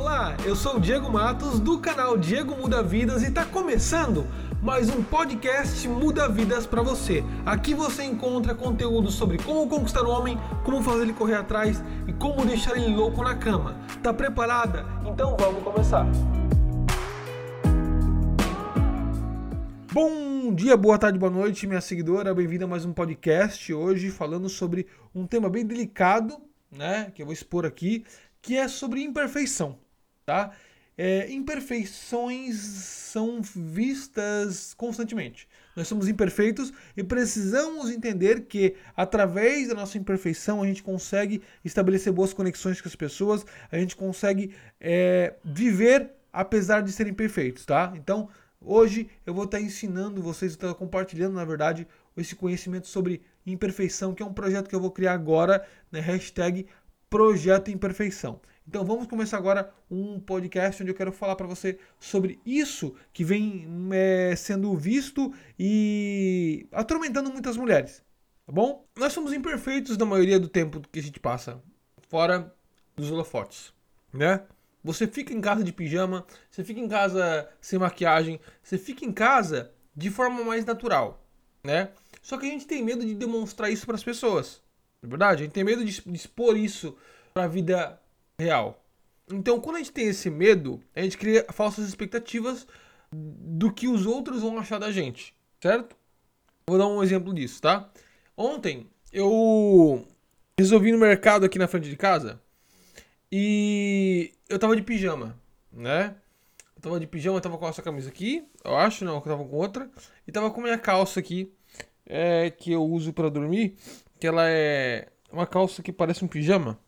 Olá, eu sou o Diego Matos do canal Diego Muda Vidas e está começando mais um podcast Muda Vidas para você. Aqui você encontra conteúdo sobre como conquistar o homem, como fazer ele correr atrás e como deixar ele louco na cama. Tá preparada? Então vamos começar. Bom dia, boa tarde, boa noite, minha seguidora. Bem-vinda a mais um podcast. Hoje falando sobre um tema bem delicado, né? Que eu vou expor aqui, que é sobre imperfeição, tá? É, imperfeições são vistas constantemente. Nós somos imperfeitos e precisamos entender que, através da nossa imperfeição, a gente consegue estabelecer boas conexões com as pessoas, a gente consegue é, viver apesar de serem perfeitos, tá? Então, hoje eu vou estar ensinando vocês, estar compartilhando, na verdade, esse conhecimento sobre imperfeição, que é um projeto que eu vou criar agora, né? Hashtag Projeto Imperfeição. Então vamos começar agora um podcast onde eu quero falar para você sobre isso que vem é, sendo visto e atormentando muitas mulheres, tá bom? Nós somos imperfeitos na maioria do tempo que a gente passa fora dos holofotes, né? Você fica em casa de pijama, você fica em casa sem maquiagem, você fica em casa de forma mais natural, né? Só que a gente tem medo de demonstrar isso para as pessoas. Na é verdade, a gente tem medo de expor isso para a vida real. Então, quando a gente tem esse medo, a gente cria falsas expectativas do que os outros vão achar da gente, certo? Vou dar um exemplo disso, tá? Ontem eu resolvi no mercado aqui na frente de casa e eu tava de pijama, né? Eu tava de pijama, eu tava com essa camisa aqui, eu acho, não, eu tava com outra, e tava com minha calça aqui, é, que eu uso para dormir, que ela é uma calça que parece um pijama.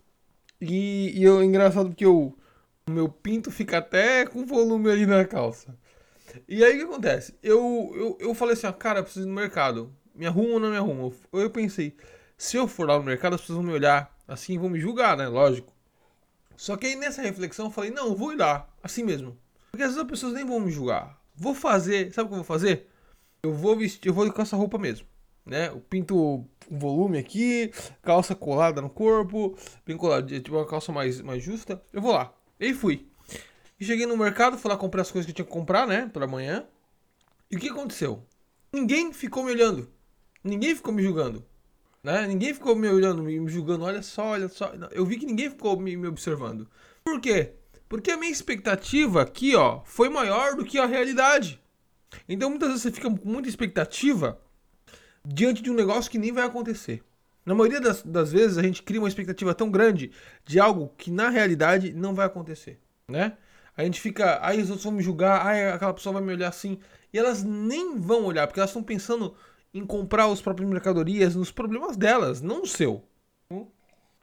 E, e eu, engraçado porque eu, o meu pinto fica até com volume ali na calça. E aí o que acontece? Eu, eu, eu falei assim, ó, cara, eu preciso ir no mercado. Me arrumo ou não me arrumo? Eu, eu pensei, se eu for lá no mercado, as pessoas vão me olhar assim vão me julgar, né? Lógico. Só que aí nessa reflexão eu falei, não, eu vou ir lá, assim mesmo. Porque às vezes as pessoas nem vão me julgar. Vou fazer, sabe o que eu vou fazer? Eu vou vestir, eu vou com essa roupa mesmo né? O pinto um volume aqui, calça colada no corpo, bem colada, tipo uma calça mais, mais justa. Eu vou lá. E fui. E cheguei no mercado, fui lá comprar as coisas que eu tinha que comprar, né? Pra amanhã. E o que aconteceu? Ninguém ficou me olhando. Ninguém ficou me julgando. Né? Ninguém ficou me olhando, me julgando. Olha só, olha só. Eu vi que ninguém ficou me, me observando. Por quê? Porque a minha expectativa aqui, ó, foi maior do que a realidade. Então muitas vezes você fica com muita expectativa diante de um negócio que nem vai acontecer. Na maioria das, das vezes a gente cria uma expectativa tão grande de algo que na realidade não vai acontecer, né? A gente fica, aí os outros vão me julgar, aí aquela pessoa vai me olhar assim, e elas nem vão olhar, porque elas estão pensando em comprar os próprios mercadorias, nos problemas delas, não o seu.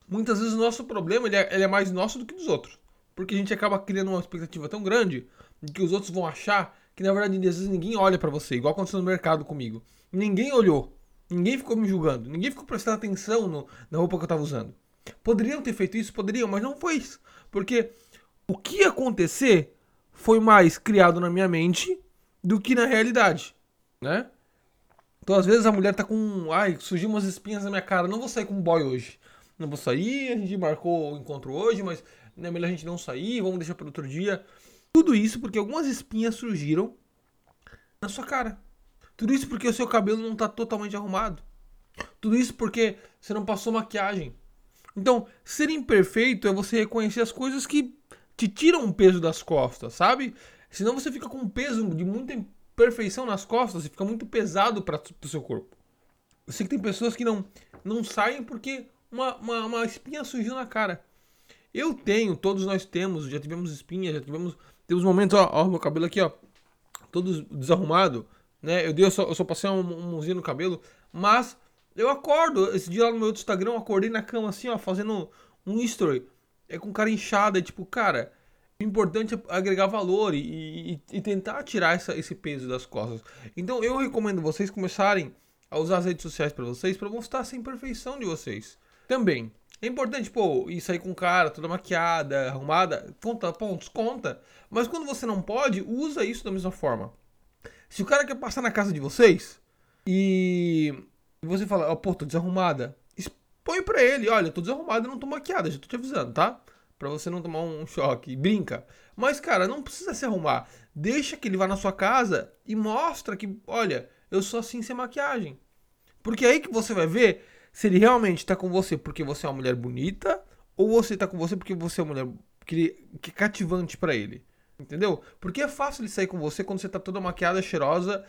Muitas vezes o nosso problema ele é, ele é mais nosso do que dos outros, porque a gente acaba criando uma expectativa tão grande de que os outros vão achar que na verdade às vezes ninguém olha para você, igual aconteceu no mercado comigo. Ninguém olhou. Ninguém ficou me julgando. Ninguém ficou prestando atenção no, na roupa que eu estava usando. Poderiam ter feito isso? Poderiam, mas não foi isso. Porque o que ia acontecer foi mais criado na minha mente do que na realidade, né? Então, às vezes, a mulher tá com. Ai, surgiu umas espinhas na minha cara. Não vou sair com um boy hoje. Não vou sair, a gente marcou o encontro hoje, mas é melhor a gente não sair, vamos deixar para outro dia. Tudo isso porque algumas espinhas surgiram na sua cara. Tudo isso porque o seu cabelo não está totalmente arrumado. Tudo isso porque você não passou maquiagem. Então, ser imperfeito é você reconhecer as coisas que te tiram um peso das costas, sabe? Senão você fica com um peso de muita imperfeição nas costas e fica muito pesado para o seu corpo. Eu sei que tem pessoas que não, não saem porque uma, uma, uma espinha surgiu na cara. Eu tenho, todos nós temos, já tivemos espinha, já tivemos. Temos momentos, ó, ó, meu cabelo aqui, ó, todo desarrumado né? Eu, dei, eu, só, eu só passei uma, mãozinha no cabelo, mas eu acordo, esse dia lá no meu Instagram, eu acordei na cama assim, ó, fazendo um history, é com cara inchada, tipo, cara, o importante é agregar valor e, e, e tentar tirar essa, esse peso das costas. Então eu recomendo vocês começarem a usar as redes sociais para vocês, para mostrar essa imperfeição de vocês. Também, é importante, pô, ir sair com cara toda maquiada, arrumada, conta pontos, conta. Mas quando você não pode, usa isso da mesma forma. Se o cara quer passar na casa de vocês e você fala, ó, oh, pô, tô desarrumada, expõe pra ele, olha, tô desarrumada, não tô maquiada, já tô te avisando, tá? para você não tomar um choque. Brinca. Mas, cara, não precisa se arrumar. Deixa que ele vá na sua casa e mostra que, olha, eu sou assim sem maquiagem. Porque é aí que você vai ver se ele realmente tá com você porque você é uma mulher bonita ou você tá com você porque você é uma mulher que, que é cativante para ele. Entendeu? Porque é fácil ele sair com você quando você tá toda maquiada, cheirosa.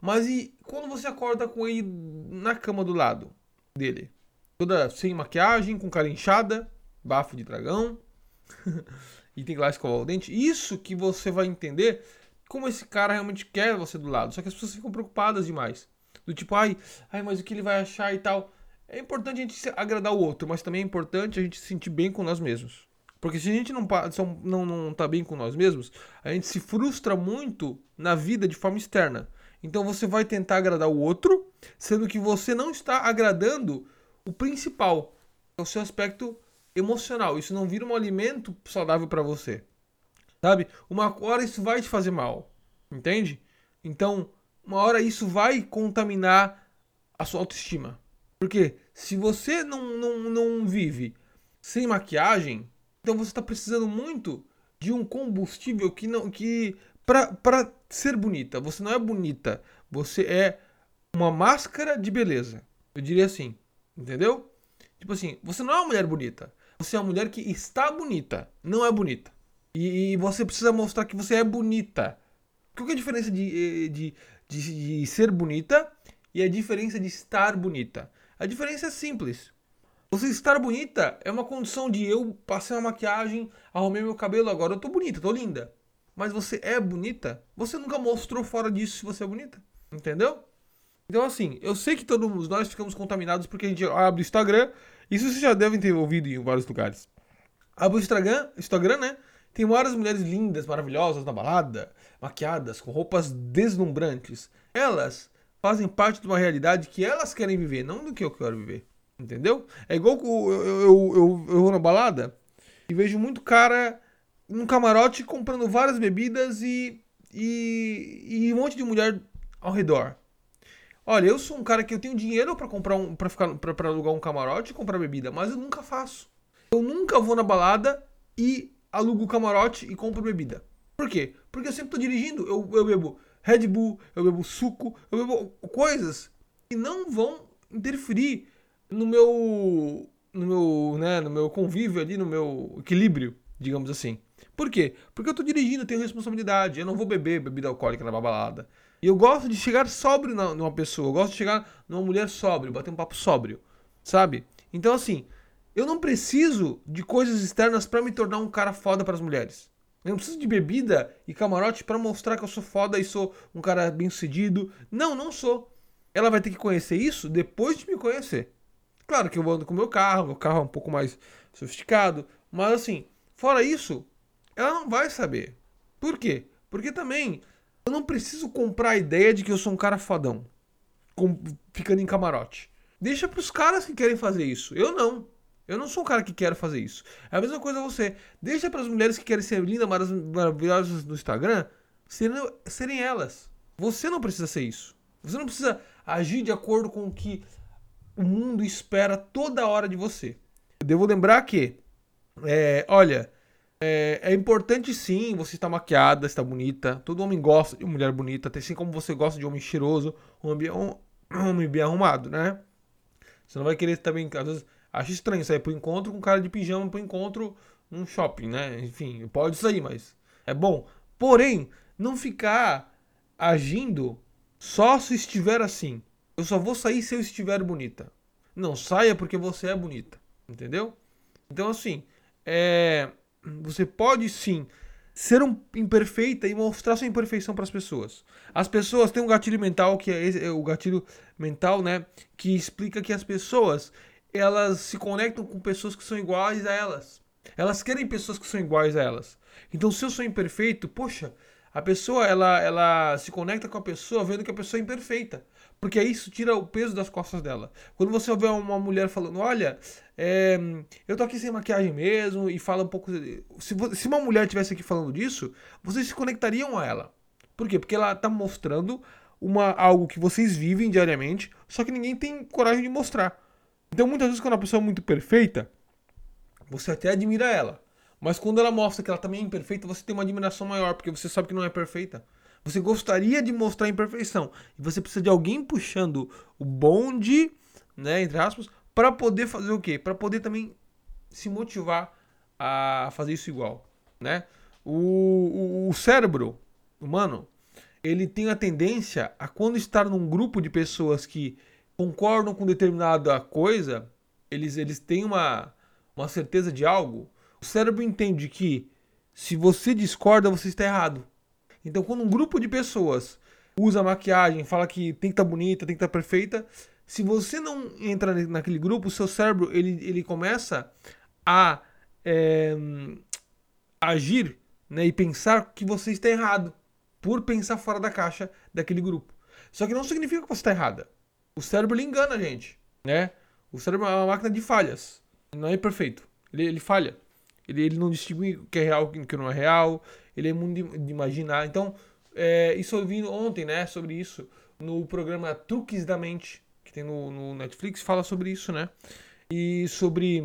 Mas e quando você acorda com ele na cama do lado dele? Toda sem maquiagem, com cara inchada, bafo de dragão. e tem que lá escovar o dente. Isso que você vai entender como esse cara realmente quer você do lado. Só que as pessoas ficam preocupadas demais. Do tipo, ai, ai, mas o que ele vai achar e tal. É importante a gente agradar o outro, mas também é importante a gente se sentir bem com nós mesmos. Porque se a gente não, não, não tá bem com nós mesmos, a gente se frustra muito na vida de forma externa. Então você vai tentar agradar o outro, sendo que você não está agradando o principal, é o seu aspecto emocional. Isso não vira um alimento saudável para você. Sabe? Uma hora isso vai te fazer mal. Entende? Então, uma hora isso vai contaminar a sua autoestima. Porque se você não, não, não vive sem maquiagem, então você está precisando muito de um combustível que não que para ser bonita. Você não é bonita, você é uma máscara de beleza. Eu diria assim, entendeu? Tipo assim, você não é uma mulher bonita. Você é uma mulher que está bonita, não é bonita. E, e você precisa mostrar que você é bonita. Qual é a diferença de, de, de, de ser bonita e a diferença de estar bonita? A diferença é simples. Você estar bonita é uma condição de eu passei uma maquiagem, arrumei meu cabelo, agora eu tô bonita, tô linda. Mas você é bonita? Você nunca mostrou fora disso se você é bonita. Entendeu? Então, assim, eu sei que todos nós ficamos contaminados porque a gente abre o Instagram. Isso vocês já devem ter ouvido em vários lugares. Abre o Instagram, Instagram, né? Tem várias mulheres lindas, maravilhosas na balada, maquiadas, com roupas deslumbrantes. Elas fazem parte de uma realidade que elas querem viver, não do que eu quero viver. Entendeu? É igual que eu, eu, eu, eu, vou na balada e vejo muito cara num camarote comprando várias bebidas e, e, e um monte de mulher ao redor. Olha, eu sou um cara que eu tenho dinheiro para comprar um, para ficar para alugar um camarote e comprar bebida, mas eu nunca faço. Eu nunca vou na balada e alugo o camarote e compro bebida. Por quê? Porque eu sempre tô dirigindo, eu, eu bebo Red Bull, eu bebo suco, eu bebo coisas que não vão interferir no meu no meu, né, no meu convívio ali, no meu equilíbrio, digamos assim. Por quê? Porque eu tô dirigindo, eu tenho responsabilidade, eu não vou beber bebida alcoólica na balada. E eu gosto de chegar sóbrio numa pessoa, eu gosto de chegar numa mulher sóbrio, bater um papo sóbrio, sabe? Então assim, eu não preciso de coisas externas para me tornar um cara foda para as mulheres. Eu não preciso de bebida e camarote para mostrar que eu sou foda e sou um cara bem sucedido. Não, não sou. Ela vai ter que conhecer isso depois de me conhecer. Claro que eu ando com meu carro, meu carro é um pouco mais sofisticado, mas assim, fora isso, ela não vai saber. Por quê? Porque também eu não preciso comprar a ideia de que eu sou um cara fodão, com, ficando em camarote. Deixa pros caras que querem fazer isso. Eu não. Eu não sou um cara que quer fazer isso. É a mesma coisa você. Deixa para as mulheres que querem ser lindas, maravilhosas no Instagram, serem, serem elas. Você não precisa ser isso. Você não precisa agir de acordo com o que o mundo espera toda hora de você. Eu devo lembrar que, é, olha, é, é, importante sim você estar maquiada, estar bonita. Todo homem gosta de mulher bonita, assim como você gosta de homem cheiroso, um homem, um, um homem bem arrumado, né? Você não vai querer também, às vezes, acho estranho sair pro encontro com cara de pijama pro encontro num shopping, né? Enfim, pode sair, mas é bom. Porém, não ficar agindo só se estiver assim. Eu só vou sair se eu estiver bonita. Não, saia porque você é bonita. Entendeu? Então, assim, é... você pode sim ser um imperfeita e mostrar sua imperfeição para as pessoas. As pessoas têm um gatilho mental que é, esse, é o gatilho mental, né, que explica que as pessoas elas se conectam com pessoas que são iguais a elas. Elas querem pessoas que são iguais a elas. Então, se eu sou imperfeito, poxa, a pessoa ela ela se conecta com a pessoa vendo que a pessoa é imperfeita. Porque isso tira o peso das costas dela. Quando você vê uma mulher falando, olha, é, eu tô aqui sem maquiagem mesmo, e fala um pouco. Se, se uma mulher tivesse aqui falando disso, vocês se conectariam a ela. Por quê? Porque ela tá mostrando uma, algo que vocês vivem diariamente, só que ninguém tem coragem de mostrar. Então muitas vezes quando a pessoa é muito perfeita, você até admira ela. Mas quando ela mostra que ela também é imperfeita, você tem uma admiração maior, porque você sabe que não é perfeita. Você gostaria de mostrar a imperfeição. E você precisa de alguém puxando o bonde, né, entre aspas, para poder fazer o quê? Para poder também se motivar a fazer isso igual, né? O, o, o cérebro humano, ele tem a tendência a quando estar num grupo de pessoas que concordam com determinada coisa, eles, eles têm uma, uma certeza de algo, o cérebro entende que se você discorda, você está errado. Então, quando um grupo de pessoas usa maquiagem, fala que tem que estar tá bonita, tem que estar tá perfeita, se você não entra naquele grupo, o seu cérebro ele, ele começa a é, agir né, e pensar que você está errado por pensar fora da caixa daquele grupo. Só que não significa que você está errada. O cérebro ele engana a gente, né? O cérebro é uma máquina de falhas. Não é perfeito. Ele, ele falha. Ele, ele não distingue o que é real e o que não é real. Ele é muito de, de imaginar. Então, é, isso eu vi ontem, né? Sobre isso. No programa Truques da Mente, que tem no, no Netflix, fala sobre isso, né? E sobre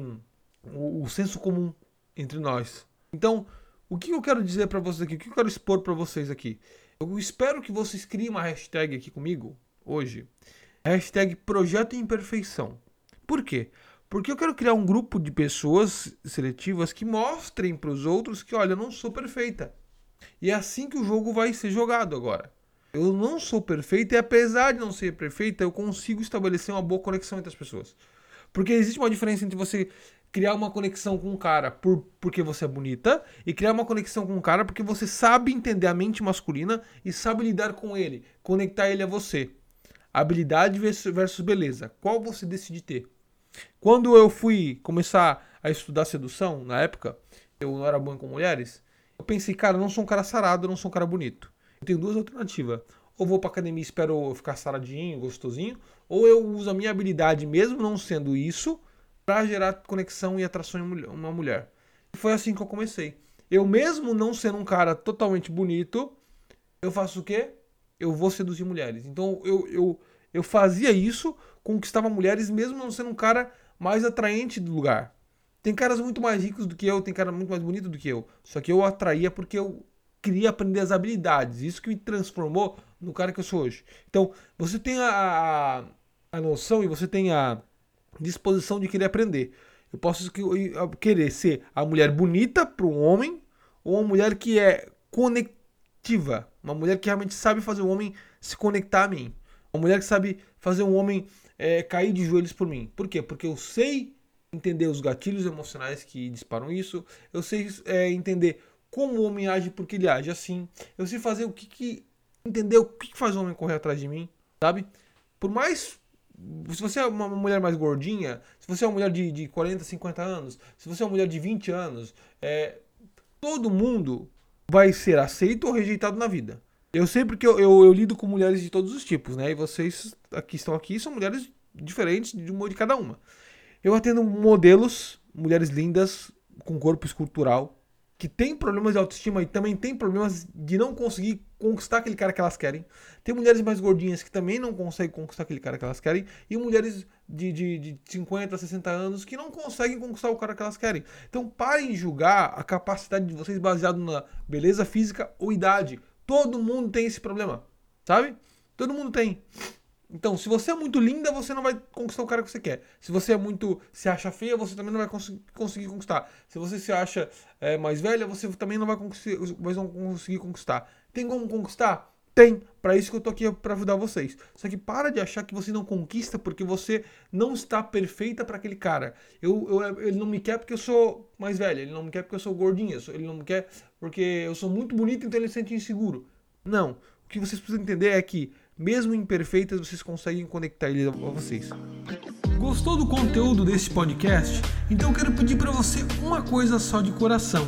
o, o senso comum entre nós. Então, o que eu quero dizer para vocês aqui? O que eu quero expor para vocês aqui? Eu espero que vocês criem uma hashtag aqui comigo hoje. Hashtag Projeto Imperfeição. Por quê? Porque eu quero criar um grupo de pessoas seletivas que mostrem para os outros que, olha, eu não sou perfeita. E é assim que o jogo vai ser jogado agora. Eu não sou perfeita e apesar de não ser perfeita, eu consigo estabelecer uma boa conexão entre as pessoas. Porque existe uma diferença entre você criar uma conexão com um cara por, porque você é bonita e criar uma conexão com um cara porque você sabe entender a mente masculina e sabe lidar com ele, conectar ele a você. Habilidade versus beleza. Qual você decide ter? Quando eu fui começar a estudar sedução, na época, eu não era bom com mulheres, eu pensei, cara, eu não sou um cara sarado, eu não sou um cara bonito. Eu tenho duas alternativas. Ou vou pra academia e espero ficar saradinho, gostosinho, ou eu uso a minha habilidade, mesmo não sendo isso, para gerar conexão e atração em uma mulher. E foi assim que eu comecei. Eu mesmo não sendo um cara totalmente bonito, eu faço o quê? Eu vou seduzir mulheres. Então eu, eu, eu fazia isso conquistava mulheres mesmo não sendo um cara mais atraente do lugar. Tem caras muito mais ricos do que eu, tem cara muito mais bonito do que eu. Só que eu atraía porque eu queria aprender as habilidades. Isso que me transformou no cara que eu sou hoje. Então, você tem a, a noção e você tem a disposição de querer aprender. Eu posso querer ser a mulher bonita para um homem ou uma mulher que é conectiva. Uma mulher que realmente sabe fazer o homem se conectar a mim. Uma mulher que sabe fazer um homem é, cair de joelhos por mim. Por quê? Porque eu sei entender os gatilhos emocionais que disparam isso, eu sei é, entender como o homem age porque ele age assim, eu sei fazer o que, que entender o que, que faz o homem correr atrás de mim, sabe? Por mais se você é uma mulher mais gordinha, se você é uma mulher de, de 40, 50 anos, se você é uma mulher de 20 anos, é, todo mundo vai ser aceito ou rejeitado na vida. Eu sei porque eu, eu, eu, lido com mulheres de todos os tipos, né? E vocês aqui estão aqui são mulheres diferentes de uma de cada uma. Eu atendo modelos, mulheres lindas, com corpo escultural, que têm problemas de autoestima e também têm problemas de não conseguir conquistar aquele cara que elas querem. Tem mulheres mais gordinhas que também não conseguem conquistar aquele cara que elas querem. E mulheres de, de, de 50, 60 anos que não conseguem conquistar o cara que elas querem. Então parem de julgar a capacidade de vocês baseado na beleza física ou idade. Todo mundo tem esse problema, sabe? Todo mundo tem. Então, se você é muito linda, você não vai conquistar o cara que você quer. Se você é muito. se acha feia, você também não vai cons conseguir conquistar. Se você se acha é, mais velha, você também não vai conseguir, vai não conseguir conquistar. Tem como conquistar? Tem. Para isso que eu tô aqui para ajudar vocês. Só que para de achar que você não conquista porque você não está perfeita para aquele cara. Eu, eu, ele não me quer porque eu sou mais velha. Ele não me quer porque eu sou gordinha. Ele não me quer porque eu sou muito bonita, então ele se sente inseguro. Não. O que vocês precisam entender é que, mesmo imperfeitas, vocês conseguem conectar ele a vocês. Gostou do conteúdo desse podcast? Então quero pedir para você uma coisa só de coração